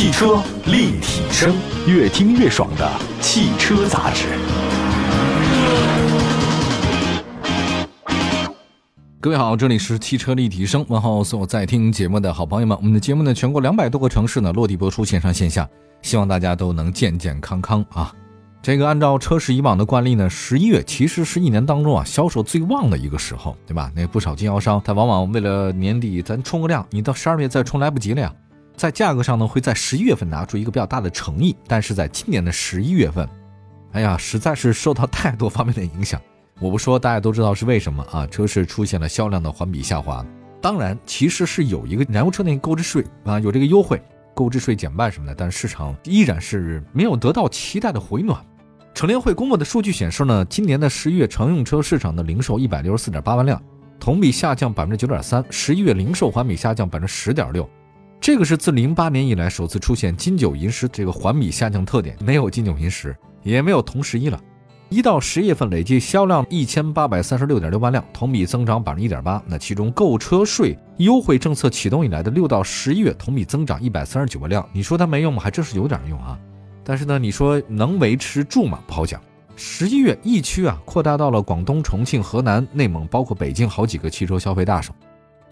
汽车立体声，越听越爽的汽车杂志。各位好，这里是汽车立体声，问候所有在听节目的好朋友们。我们的节目呢，全国两百多个城市呢落地播出，线上线下，希望大家都能健健康康啊。这个按照车市以往的惯例呢，十一月其实是一年当中啊销售最旺的一个时候，对吧？那不少经销商他往往为了年底咱冲个量，你到十二月再冲来不及了呀。在价格上呢，会在十一月份拿出一个比较大的诚意，但是在今年的十一月份，哎呀，实在是受到太多方面的影响。我不说，大家都知道是为什么啊？车市出现了销量的环比下滑。当然，其实是有一个燃油车那个购置税啊，有这个优惠，购置税减半什么的，但是市场依然是没有得到期待的回暖。乘联会公布的数据显示呢，今年的十一月乘用车市场的零售一百六十四点八万辆，同比下降百分之九点三，十一月零售环比下降百分之十点六，这个是自零八年以来首次出现金九银十这个环比下降特点，没有金九银十，也没有同十一了。一到十月份累计销量一千八百三十六点六万辆，同比增长百分之一点八。那其中购车税优惠政策启动以来的六到十一月同比增长一百三十九万辆，你说它没用吗？还真是有点用啊。但是呢，你说能维持住吗？不好讲。十一月疫区啊扩大到了广东、重庆、河南、内蒙，包括北京好几个汽车消费大省。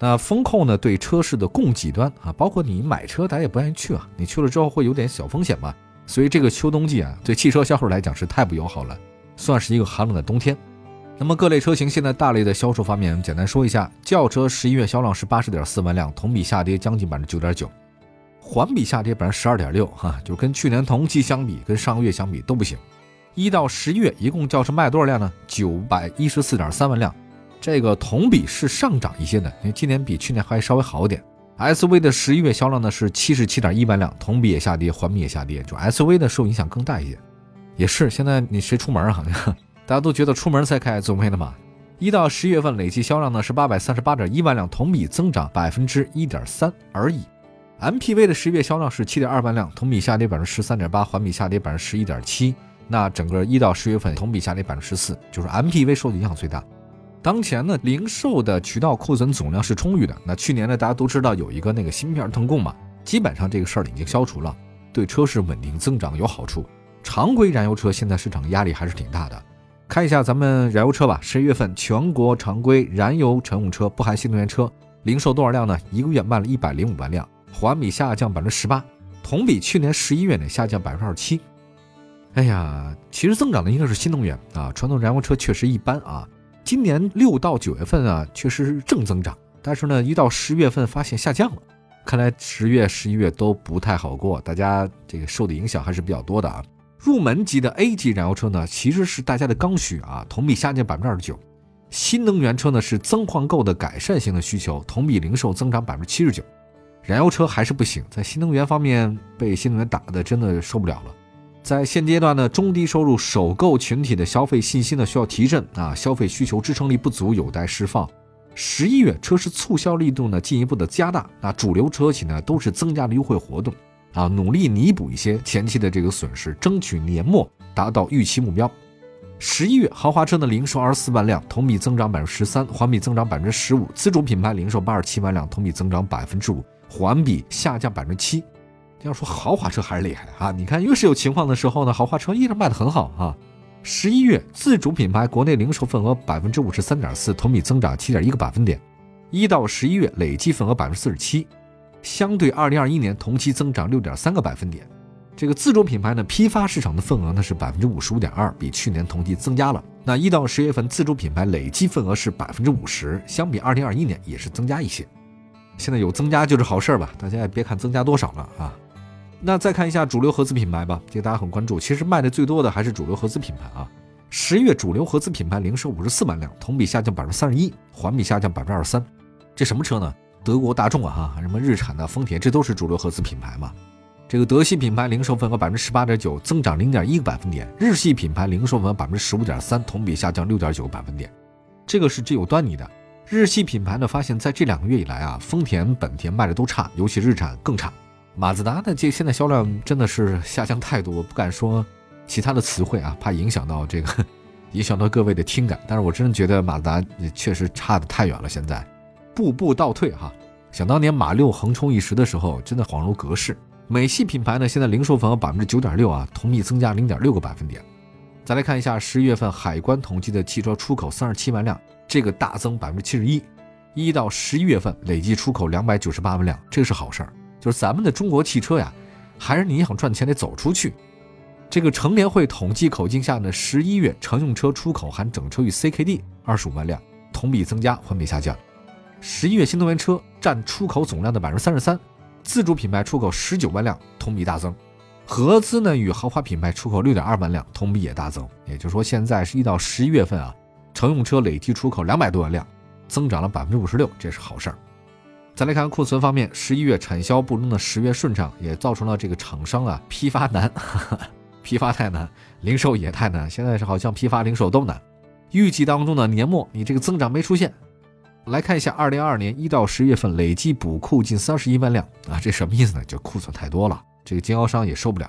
那风控呢对车市的供给端啊，包括你买车，大家也不愿意去啊。你去了之后会有点小风险嘛。所以这个秋冬季啊，对汽车销售来讲是太不友好了。算是一个寒冷的冬天。那么各类车型现在大类的销售方面，简单说一下：轿车十一月销量是八十点四万辆，同比下跌将近百分之九点九，环比下跌百分之十二点六，哈，就是跟去年同期相比，跟上个月相比都不行。一到十月一共轿车卖多少辆呢？九百一十四点三万辆，这个同比是上涨一些的，因为今年比去年还稍微好点。SUV 的十一月销量呢是七十七点一万辆，同比也下跌，环比也下跌，就 SUV 的受影响更大一些。也是，现在你谁出门啊？好 像大家都觉得出门才开 SUV 的嘛。一到十一月份累计销量呢是八百三十八点一万辆，同比增长百分之一点三而已。MPV 的十一月销量是七点二万辆，同比下跌百分之十三点八，环比下跌百分之十一点七。那整个一到十月份同比下跌百分之十四，就是 MPV 受的影响最大。当前呢，零售的渠道库存总量是充裕的。那去年呢，大家都知道有一个那个芯片腾供嘛，基本上这个事儿已经消除了，对车市稳定增长有好处。常规燃油车现在市场压力还是挺大的，看一下咱们燃油车吧。十一月份全国常规燃油乘用车不含新能源车零售多少辆呢？一个月卖了一百零五万辆，环比下降百分之十八，同比去年十一月呢下降百分之二十七。哎呀，其实增长的应该是新能源啊，传统燃油车确实一般啊。今年六到九月份啊确实是正增长，但是呢一到十月份发现下降了，看来十月、十一月都不太好过，大家这个受的影响还是比较多的啊。入门级的 A 级燃油车呢，其实是大家的刚需啊，同比下降百分之二十九。新能源车呢是增换购的改善型的需求，同比零售增长百分之七十九。燃油车还是不行，在新能源方面被新能源打的真的受不了了。在现阶段呢，中低收入首购群体的消费信心呢需要提振啊，消费需求支撑力不足，有待释放。十一月车市促销力度呢进一步的加大，那主流车企呢都是增加了优惠活动。啊，努力弥补一些前期的这个损失，争取年末达到预期目标。十一月豪华车的零售二十四万辆，同比增长百分之十三，环比增长百分之十五。自主品牌零售八十七万辆，同比增长百分之五，环比下降百分之七。要说豪华车还是厉害啊！你看，越是有情况的时候呢，豪华车依然卖得很好啊。十一月自主品牌国内零售份额百分之五十三点四，同比增长七点一个百分点。一到十一月累计份额百分之四十七。相对二零二一年同期增长六点三个百分点，这个自主品牌呢批发市场的份额呢是百分之五十五点二，比去年同期增加了。那一到十月份自主品牌累计份额是百分之五十，相比二零二一年也是增加一些。现在有增加就是好事儿吧，大家也别看增加多少了啊。那再看一下主流合资品牌吧，这个大家很关注。其实卖的最多的还是主流合资品牌啊。十月主流合资品牌零售五十四万辆，同比下降百分之三十一，环比下降百分之二十三。这什么车呢？德国大众啊，哈，什么日产的、丰田，这都是主流合资品牌嘛。这个德系品牌零售份额百分之十八点九，增长零点一个百分点；日系品牌零售份额百分之十五点三，同比下降六点九个百分点。这个是具有端倪的。日系品牌呢，发现在这两个月以来啊，丰田、本田卖的都差，尤其日产更差。马自达的，这现在销量真的是下降太多，不敢说其他的词汇啊，怕影响到这个，影响到各位的听感。但是我真的觉得马自达确实差的太远了，现在。步步倒退哈！想当年马六横冲一时的时候，真的恍如隔世。美系品牌呢，现在零售份额百分之九点六啊，同比增加零点六个百分点。再来看一下十一月份海关统计的汽车出口三十七万辆，这个大增百分之七十一。一到十一月份累计出口两百九十八万辆，这个是好事儿。就是咱们的中国汽车呀，还是你想赚钱得走出去。这个乘联会统计口径下呢，十一月乘用车出口含整车与 CKD 二十五万辆，同比增加，环比下降。十一月新能源车占出口总量的百分之三十三。自主品牌出口十九万辆，同比大增；合资呢与豪华品牌出口六点二万辆，同比也大增。也就是说，现在是一到十一月份啊，乘用车累计出口两百多万辆，增长了百分之五十六，这是好事儿。再来看库存方面，十一月产销不中的十月顺畅，也造成了这个厂商啊批发难，批发太难，零售也太难。现在是好像批发零售都难。预计当中的年末你这个增长没出现。来看一下，二零二二年一到十月份累计补库近三十一万辆啊，这什么意思呢？就库存太多了，这个经销商也受不了，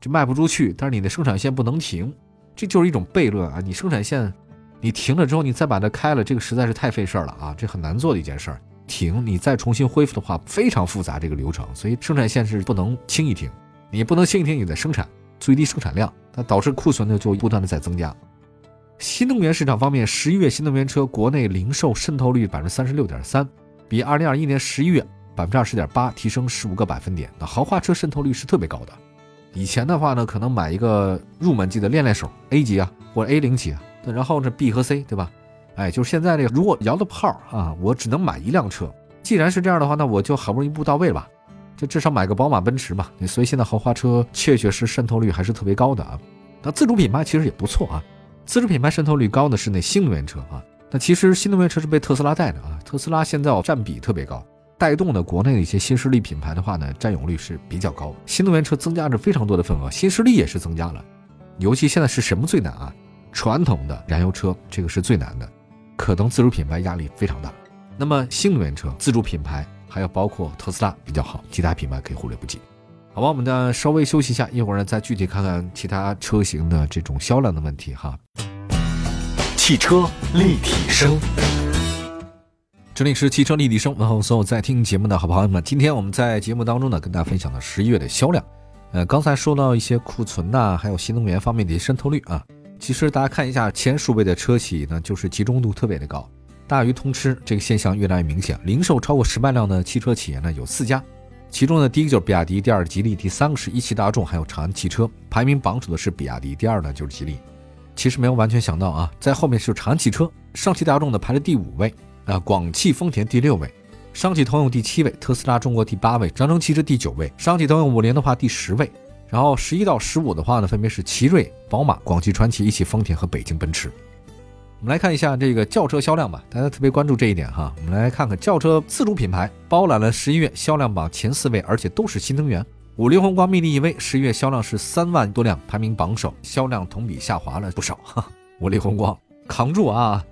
这卖不出去，但是你的生产线不能停，这就是一种悖论啊！你生产线你停了之后，你再把它开了，这个实在是太费事儿了啊！这很难做的一件事儿。停，你再重新恢复的话，非常复杂这个流程，所以生产线是不能轻易停，你不能轻易停，你得生产最低生产量，它导致库存呢就不断的在增加。新能源市场方面，十一月新能源车国内零售渗透率百分之三十六点三，比二零二一年十一月百分之二十点八提升十五个百分点。那豪华车渗透率是特别高的。以前的话呢，可能买一个入门级的练练手 A 级啊，或者 A 零级啊，然后这 B 和 C 对吧？哎，就是现在这个，如果摇的炮啊，我只能买一辆车。既然是这样的话，那我就好不容易一步到位吧，就至少买个宝马、奔驰嘛。所以现在豪华车确确实渗透率还是特别高的啊。那自主品牌其实也不错啊。自主品牌渗透率高的是那新能源车啊，那其实新能源车是被特斯拉带的啊，特斯拉现在占比特别高，带动的国内的一些新势力品牌的话呢，占有率是比较高，新能源车增加着非常多的份额，新势力也是增加了，尤其现在是什么最难啊？传统的燃油车这个是最难的，可能自主品牌压力非常大，那么新能源车自主品牌还有包括特斯拉比较好，其他品牌可以忽略不计。好吧，我们呢稍微休息一下，一会儿呢再具体看看其他车型的这种销量的问题哈。汽车立体声，这里是汽车立体声，问候所有在听节目的好朋友们。今天我们在节目当中呢，跟大家分享了十一月的销量。呃，刚才说到一些库存呐，还有新能源方面的渗透率啊。其实大家看一下前数位的车企呢，就是集中度特别的高，大鱼通吃，这个现象越来越明显。零售超过十万辆的汽车企业呢，有四家。其中呢，第一个就是比亚迪，第二吉利，第三个是一汽大众，还有长安汽车。排名榜首的是比亚迪，第二呢就是吉利。其实没有完全想到啊，在后面是长安汽车，上汽大众呢排了第五位，啊，广汽丰田第六位，上汽通用第七位，特斯拉中国第八位，长城汽车第九位，上汽通用五菱的话第十位。然后十一到十五的话呢，分别是奇瑞、宝马、广汽传祺、一汽丰田和北京奔驰。我们来看一下这个轿车销量吧，大家特别关注这一点哈。我们来看看轿车自主品牌包揽了十一月销量榜前四位，而且都是新能源。五菱宏光 mini EV 十一月销量是三万多辆，排名榜首，销量同比下滑了不少。哈，五菱宏光扛住啊！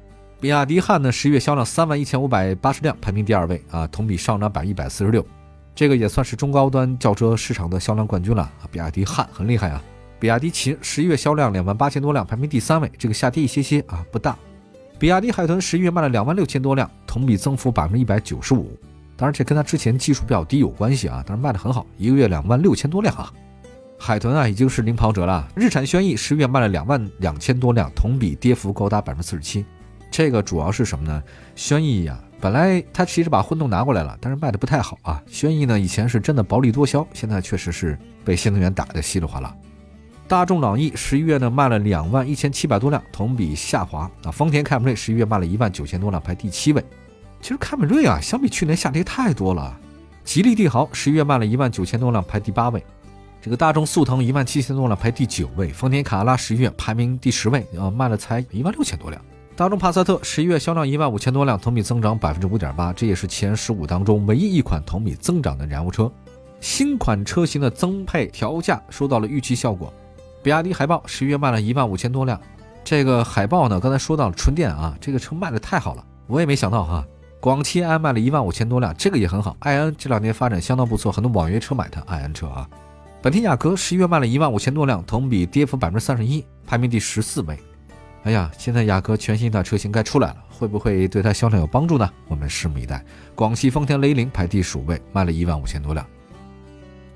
比亚迪汉呢，十一月销量三万一千五百八十辆，排名第二位啊，同比上涨百分之一百四十六，这个也算是中高端轿车市场的销量冠军了！比亚迪汉很厉害啊。比亚迪秦十一月销量两万八千多辆，排名第三位，这个下跌一些些啊，不大。比亚迪海豚十一月卖了两万六千多辆，同比增幅百分之一百九十五。当然，这跟它之前基数比较低有关系啊。但是卖的很好，一个月两万六千多辆啊。海豚啊，已经是领跑者了。日产轩逸十月卖了两万两千多辆，同比跌幅高达百分之四十七。这个主要是什么呢？轩逸呀，本来他其实把混动拿过来了，但是卖的不太好啊。轩逸呢，以前是真的薄利多销，现在确实是被新能源打得稀里哗啦。大众朗逸十一月呢卖了两万一千七百多辆，同比下滑啊。丰田凯美瑞十一月卖了一万九千多辆，排第七位。其实凯美瑞啊，相比去年下跌太多了。吉利帝豪十一月卖了一万九千多辆，排第八位。这个大众速腾一万七千多辆，排第九位。丰田卡罗拉十一月排名第十位，啊，卖了才一万六千多辆。大众帕萨特十一月销量一万五千多辆，同比增长百分之五点八，这也是前十五当中唯一一款同比增长的燃油车。新款车型的增配调价收到了预期效果。比亚迪海豹十一月卖了一万五千多辆，这个海豹呢，刚才说到了纯电啊，这个车卖的太好了，我也没想到哈。广汽埃安卖了一万五千多辆，这个也很好，埃安这两年发展相当不错，很多网约车买它埃安车啊。本田雅阁十一月卖了一万五千多辆，同比跌幅百分之三十一，排名第十四位。哎呀，现在雅阁全新一代车型该出来了，会不会对它销量有帮助呢？我们拭目以待。广汽丰田雷凌排第十五位，卖了一万五千多辆。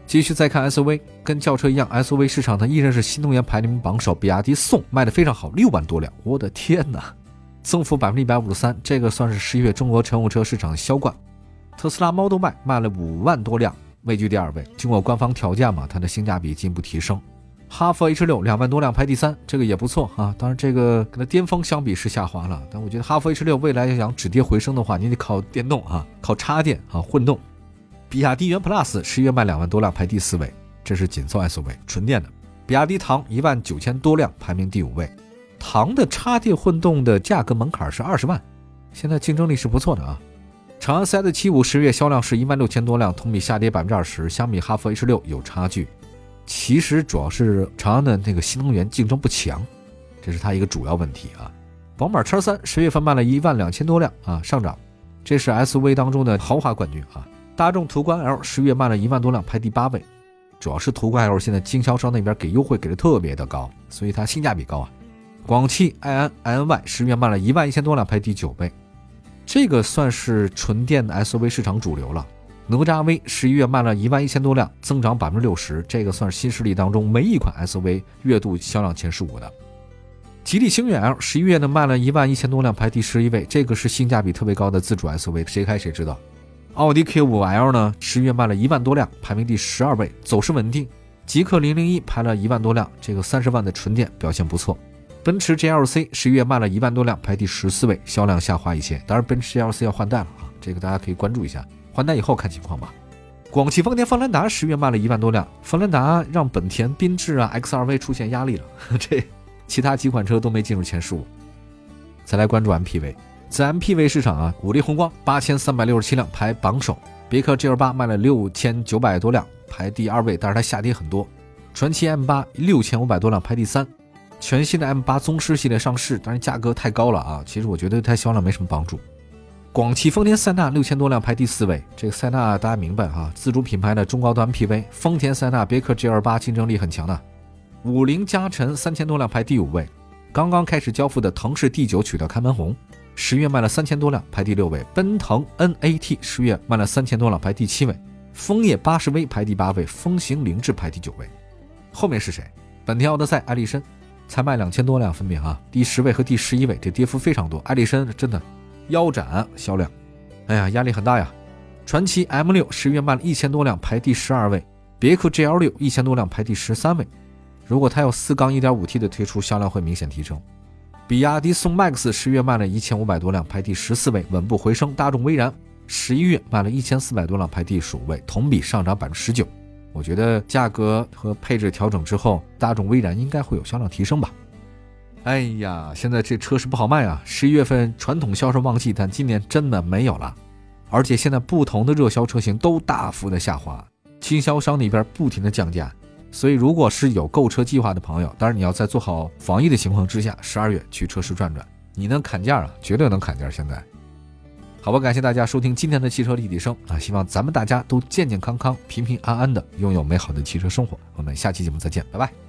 继续再看 SUV，跟轿车一样，SUV 市场呢依然是新能源排名榜首，比亚迪宋卖的非常好，六万多辆，我的天哪，增幅百分之一百五十三，这个算是十一月中国乘用车市场销冠。特斯拉 Model Y 卖了五万多辆，位居第二位。经过官方调价嘛，它的性价比进一步提升。哈弗 H 六两万多辆排第三，这个也不错啊。当然这个跟它巅峰相比是下滑了，但我觉得哈弗 H 六未来要想止跌回升的话，你得靠电动啊，靠插电啊，混动。比亚迪元 Plus 十一月卖两万多辆，排第四位，这是紧凑 SUV，纯电的。比亚迪唐一万九千多辆，排名第五位。唐的插电混动的价格门槛是二十万，现在竞争力是不错的啊。长安 CS75 十月销量是一万六千多辆，同比下跌百分之二十，相比哈弗 H 六有差距。其实主要是长安的那个新能源竞争不强，这是它一个主要问题啊。宝马 X3 十月份卖了一万两千多辆啊，上涨，这是 SUV 当中的豪华冠军啊。大众途观 L 十月卖了一万多辆，排第八位。主要是途观 L 现在经销商那边给优惠给的特别的高，所以它性价比高啊。广汽埃安 iNY 十月卖了一万一千多辆，排第九位。这个算是纯电的 SUV 市场主流了。哪吒 V 十一月卖了一万一千多辆，增长百分之六十。这个算是新势力当中每一款 SUV 月度销量前十五的。吉利星越 L 十一月呢卖了一万一千多辆，排第十一位。这个是性价比特别高的自主 SUV，谁开谁知道。奥迪 Q5L 呢，十月卖了一万多辆，排名第十二位，走势稳定。极氪零零一排了一万多辆，这个三十万的纯电表现不错。奔驰 GLC 十一月卖了一万多辆，排第十四位，销量下滑一些。当然，奔驰 GLC 要换代了啊，这个大家可以关注一下，还贷以后看情况吧。广汽丰田方兰达十月卖了一万多辆，方兰达让本田缤智啊 XRV 出现压力了，这其他几款车都没进入前十五。再来关注 MPV。在 MPV 市场啊，五菱宏光八千三百六十七辆排榜首，别克 GL 八卖了六千九百多辆排第二位，但是它下跌很多。传祺 M 八六千五百多辆排第三，全新的 M 八宗师系列上市，但是价格太高了啊，其实我觉得对它销量没什么帮助。广汽丰田塞纳六千多辆排第四位，这个塞纳大家明白哈，自主品牌的中高端 MPV，丰田塞纳、别克 GL 八竞争力很强的。五菱加晨三千多辆排第五位，刚刚开始交付的腾势 D 九取得开门红。十月卖了三千多辆，排第六位；奔腾 NAT 十月卖了三千多辆，排第七位；枫叶八十 V 排第八位；风行凌志排第九位。后面是谁？本田奥德赛、艾力绅才卖两千多辆，分别哈第十位和第十一位，这跌幅非常多。艾力绅真的腰斩销量，哎呀，压力很大呀。传祺 M 六十月卖了一千多辆，排第十二位；别克 GL 六一千多辆，排第十三位。如果它有四缸一点五 T 的推出，销量会明显提升。比亚迪宋 MAX 十月卖了一千五百多辆，排第十四位，稳步回升。大众威然十一月卖了一千四百多辆，排第十五位，同比上涨百分之十九。我觉得价格和配置调整之后，大众威然应该会有销量提升吧。哎呀，现在这车是不好卖啊！十一月份传统销售旺季，但今年真的没有了。而且现在不同的热销车型都大幅的下滑，经销商那边不停的降价。所以，如果是有购车计划的朋友，当然你要在做好防疫的情况之下，十二月去车市转转，你能砍价啊，绝对能砍价。现在，好吧，感谢大家收听今天的汽车立体声啊，希望咱们大家都健健康康、平平安安的拥有美好的汽车生活。我们下期节目再见，拜拜。